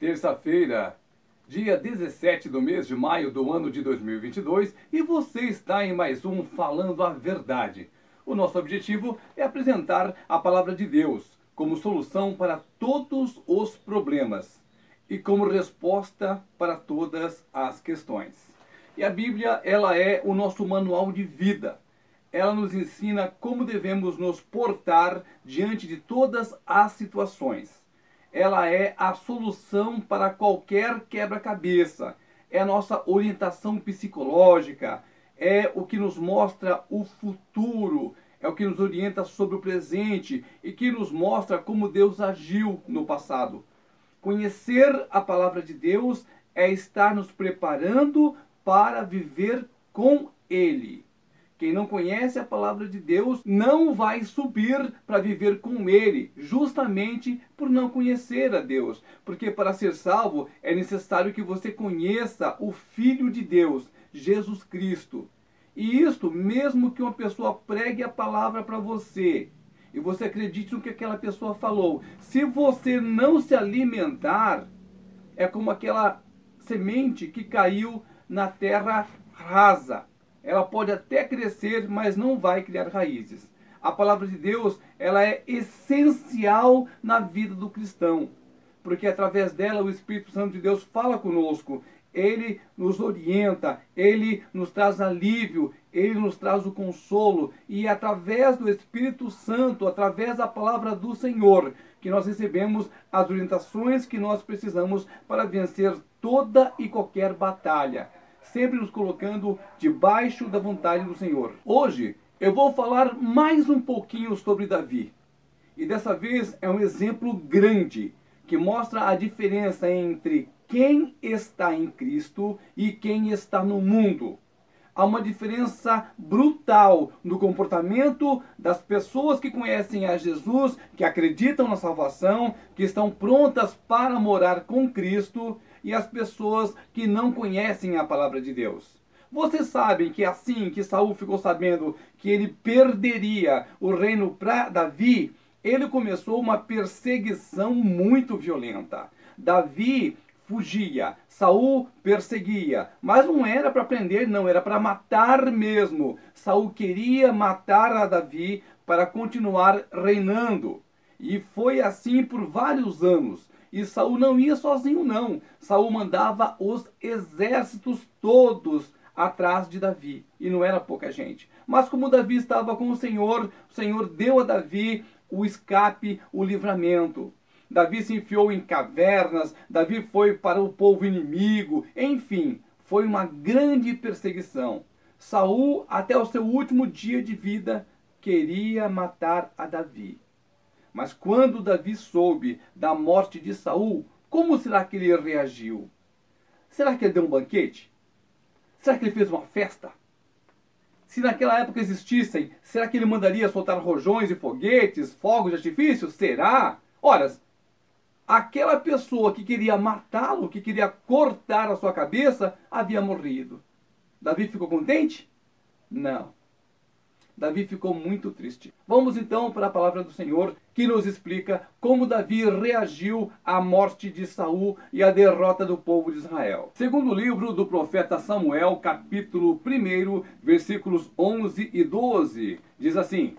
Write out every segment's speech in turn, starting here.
Terça-feira, dia 17 do mês de maio do ano de 2022, e você está em mais um Falando a Verdade. O nosso objetivo é apresentar a palavra de Deus como solução para todos os problemas e como resposta para todas as questões. E a Bíblia, ela é o nosso manual de vida. Ela nos ensina como devemos nos portar diante de todas as situações ela é a solução para qualquer quebra-cabeça. É a nossa orientação psicológica, é o que nos mostra o futuro, é o que nos orienta sobre o presente e que nos mostra como Deus agiu no passado. Conhecer a palavra de Deus é estar nos preparando para viver com Ele. Quem não conhece a palavra de Deus não vai subir para viver com Ele, justamente por não conhecer a Deus. Porque para ser salvo é necessário que você conheça o Filho de Deus, Jesus Cristo. E isto, mesmo que uma pessoa pregue a palavra para você e você acredite no que aquela pessoa falou, se você não se alimentar, é como aquela semente que caiu na terra rasa ela pode até crescer, mas não vai criar raízes. A palavra de Deus, ela é essencial na vida do cristão, porque através dela o Espírito Santo de Deus fala conosco, ele nos orienta, ele nos traz alívio, ele nos traz o consolo, e é através do Espírito Santo, através da palavra do Senhor, que nós recebemos as orientações que nós precisamos para vencer toda e qualquer batalha sempre nos colocando debaixo da vontade do Senhor. Hoje eu vou falar mais um pouquinho sobre Davi. E dessa vez é um exemplo grande que mostra a diferença entre quem está em Cristo e quem está no mundo. Há uma diferença brutal no comportamento das pessoas que conhecem a Jesus, que acreditam na salvação, que estão prontas para morar com Cristo e as pessoas que não conhecem a palavra de Deus. Vocês sabem que assim que Saul ficou sabendo que ele perderia o reino para Davi, ele começou uma perseguição muito violenta. Davi fugia, Saul perseguia, mas não era para prender, não, era para matar mesmo. Saul queria matar a Davi para continuar reinando. E foi assim por vários anos. E Saul não ia sozinho, não. Saul mandava os exércitos todos atrás de Davi. E não era pouca gente. Mas como Davi estava com o Senhor, o Senhor deu a Davi o escape, o livramento. Davi se enfiou em cavernas, Davi foi para o povo inimigo, enfim, foi uma grande perseguição. Saul, até o seu último dia de vida, queria matar a Davi. Mas quando Davi soube da morte de Saul, como será que ele reagiu? Será que ele deu um banquete? Será que ele fez uma festa? Se naquela época existissem, será que ele mandaria soltar rojões e foguetes, fogos de artifício? Será? Ora, aquela pessoa que queria matá-lo, que queria cortar a sua cabeça, havia morrido. Davi ficou contente? Não. Davi ficou muito triste. Vamos então para a palavra do Senhor, que nos explica como Davi reagiu à morte de Saul e à derrota do povo de Israel. Segundo o livro do profeta Samuel, capítulo 1, versículos 11 e 12, diz assim: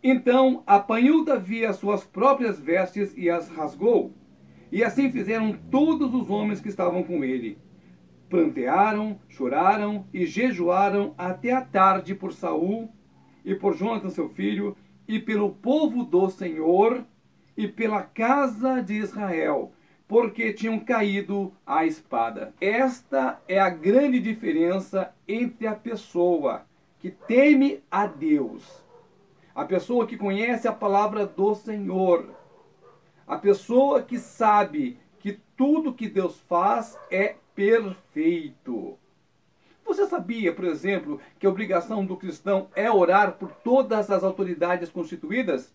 Então apanhou Davi as suas próprias vestes e as rasgou. E assim fizeram todos os homens que estavam com ele. Plantearam, choraram e jejuaram até a tarde por Saul e por Jonathan seu filho, e pelo povo do Senhor, e pela casa de Israel, porque tinham caído à espada. Esta é a grande diferença entre a pessoa que teme a Deus, a pessoa que conhece a palavra do Senhor, a pessoa que sabe que tudo que Deus faz é perfeito. Você sabia, por exemplo, que a obrigação do cristão é orar por todas as autoridades constituídas?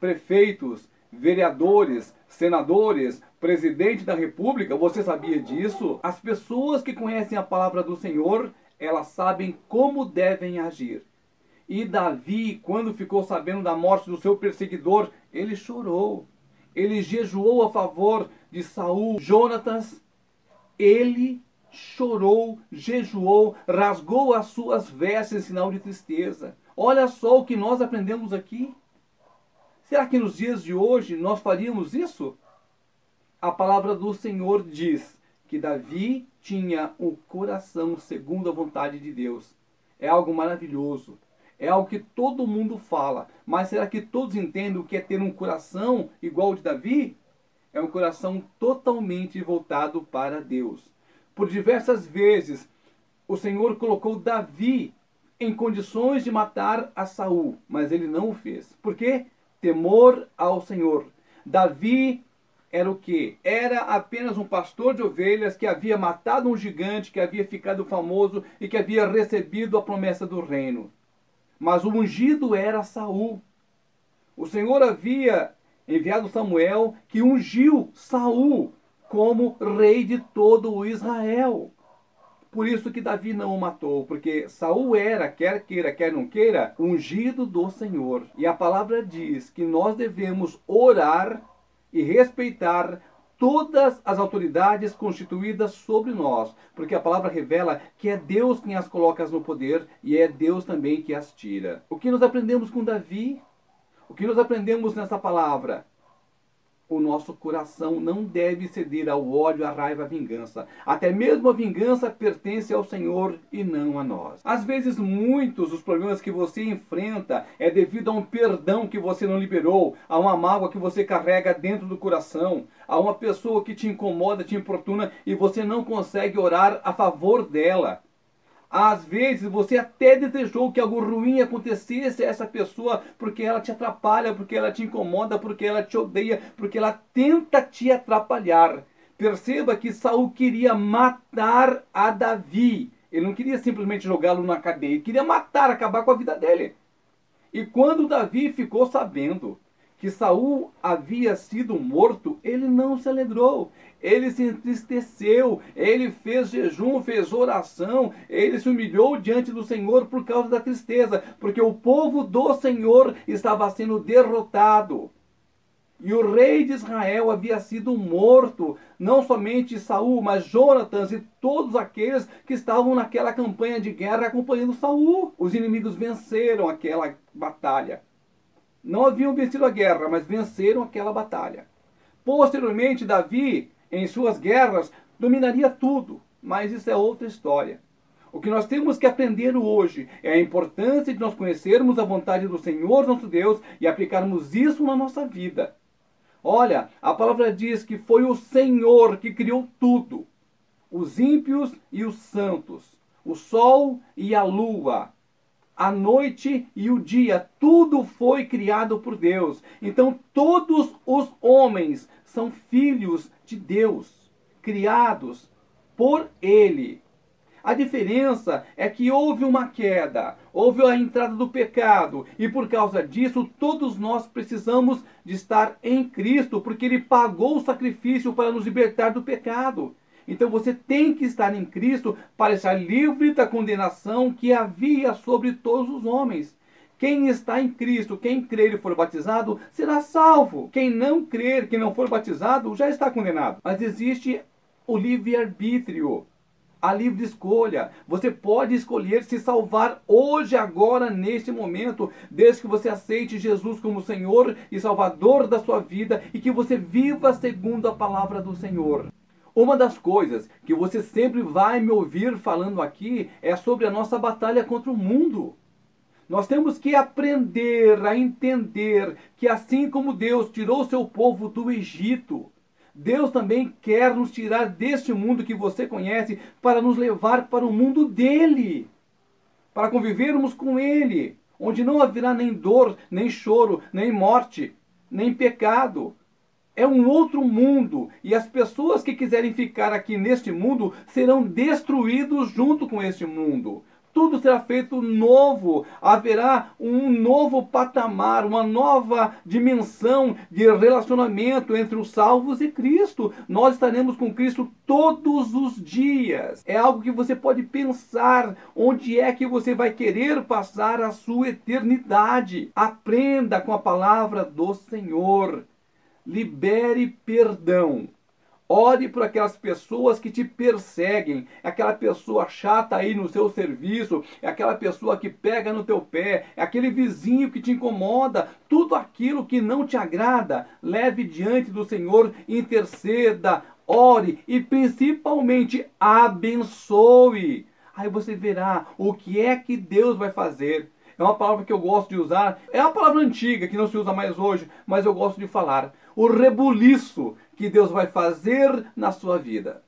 Prefeitos, vereadores, senadores, presidente da república, você sabia disso? As pessoas que conhecem a palavra do Senhor, elas sabem como devem agir. E Davi, quando ficou sabendo da morte do seu perseguidor, ele chorou. ele jejuou a favor de Saul, Jonatas, ele chorou, jejuou, rasgou as suas vestes em sinal de tristeza. Olha só o que nós aprendemos aqui. Será que nos dias de hoje nós faríamos isso? A palavra do Senhor diz que Davi tinha o coração segundo a vontade de Deus. É algo maravilhoso. É algo que todo mundo fala. Mas será que todos entendem o que é ter um coração igual ao de Davi? É um coração totalmente voltado para Deus. Por diversas vezes, o Senhor colocou Davi em condições de matar a Saul, mas ele não o fez. Por quê? Temor ao Senhor. Davi era o que? Era apenas um pastor de ovelhas que havia matado um gigante, que havia ficado famoso e que havia recebido a promessa do reino. Mas o ungido era Saul. O Senhor havia enviado Samuel que ungiu Saul como rei de todo o Israel. Por isso que Davi não o matou, porque Saul era, quer queira, quer não queira, ungido do Senhor. E a palavra diz que nós devemos orar e respeitar todas as autoridades constituídas sobre nós, porque a palavra revela que é Deus quem as coloca no poder e é Deus também que as tira. O que nós aprendemos com Davi? O que nós aprendemos nessa palavra? O nosso coração não deve ceder ao ódio, à raiva, à vingança. Até mesmo a vingança pertence ao Senhor e não a nós. Às vezes, muitos dos problemas que você enfrenta é devido a um perdão que você não liberou, a uma mágoa que você carrega dentro do coração, a uma pessoa que te incomoda, te importuna e você não consegue orar a favor dela. Às vezes você até desejou que algo ruim acontecesse a essa pessoa porque ela te atrapalha, porque ela te incomoda, porque ela te odeia, porque ela tenta te atrapalhar. Perceba que Saul queria matar a Davi. Ele não queria simplesmente jogá-lo na cadeia, ele queria matar, acabar com a vida dele. E quando Davi ficou sabendo que Saul havia sido morto, ele não se alegrou ele se entristeceu, ele fez jejum, fez oração, ele se humilhou diante do Senhor por causa da tristeza, porque o povo do Senhor estava sendo derrotado. E o rei de Israel havia sido morto, não somente Saul, mas Jonatas e todos aqueles que estavam naquela campanha de guerra acompanhando Saul. Os inimigos venceram aquela batalha. Não haviam vencido a guerra, mas venceram aquela batalha. Posteriormente, Davi em suas guerras, dominaria tudo. Mas isso é outra história. O que nós temos que aprender hoje é a importância de nós conhecermos a vontade do Senhor nosso Deus e aplicarmos isso na nossa vida. Olha, a palavra diz que foi o Senhor que criou tudo: os ímpios e os santos, o sol e a lua, a noite e o dia, tudo foi criado por Deus. Então, todos os homens são filhos de Deus, criados por Ele. A diferença é que houve uma queda, houve a entrada do pecado, e por causa disso, todos nós precisamos de estar em Cristo, porque Ele pagou o sacrifício para nos libertar do pecado. Então você tem que estar em Cristo para estar livre da condenação que havia sobre todos os homens. Quem está em Cristo, quem crer e for batizado, será salvo. Quem não crer, que não for batizado, já está condenado. Mas existe o livre-arbítrio, a livre escolha. Você pode escolher se salvar hoje, agora, neste momento, desde que você aceite Jesus como Senhor e Salvador da sua vida e que você viva segundo a palavra do Senhor. Uma das coisas que você sempre vai me ouvir falando aqui é sobre a nossa batalha contra o mundo. Nós temos que aprender a entender que assim como Deus tirou seu povo do Egito, Deus também quer nos tirar deste mundo que você conhece para nos levar para o mundo dele, para convivermos com ele, onde não haverá nem dor, nem choro, nem morte, nem pecado, é um outro mundo e as pessoas que quiserem ficar aqui neste mundo serão destruídos junto com este mundo. Tudo será feito novo, haverá um novo patamar, uma nova dimensão de relacionamento entre os salvos e Cristo. Nós estaremos com Cristo todos os dias. É algo que você pode pensar onde é que você vai querer passar a sua eternidade. Aprenda com a palavra do Senhor. Libere perdão. Ore por aquelas pessoas que te perseguem, aquela pessoa chata aí no seu serviço, aquela pessoa que pega no teu pé, aquele vizinho que te incomoda, tudo aquilo que não te agrada, leve diante do Senhor, interceda, ore e principalmente abençoe. Aí você verá o que é que Deus vai fazer. É uma palavra que eu gosto de usar. É uma palavra antiga que não se usa mais hoje, mas eu gosto de falar. O rebuliço que Deus vai fazer na sua vida.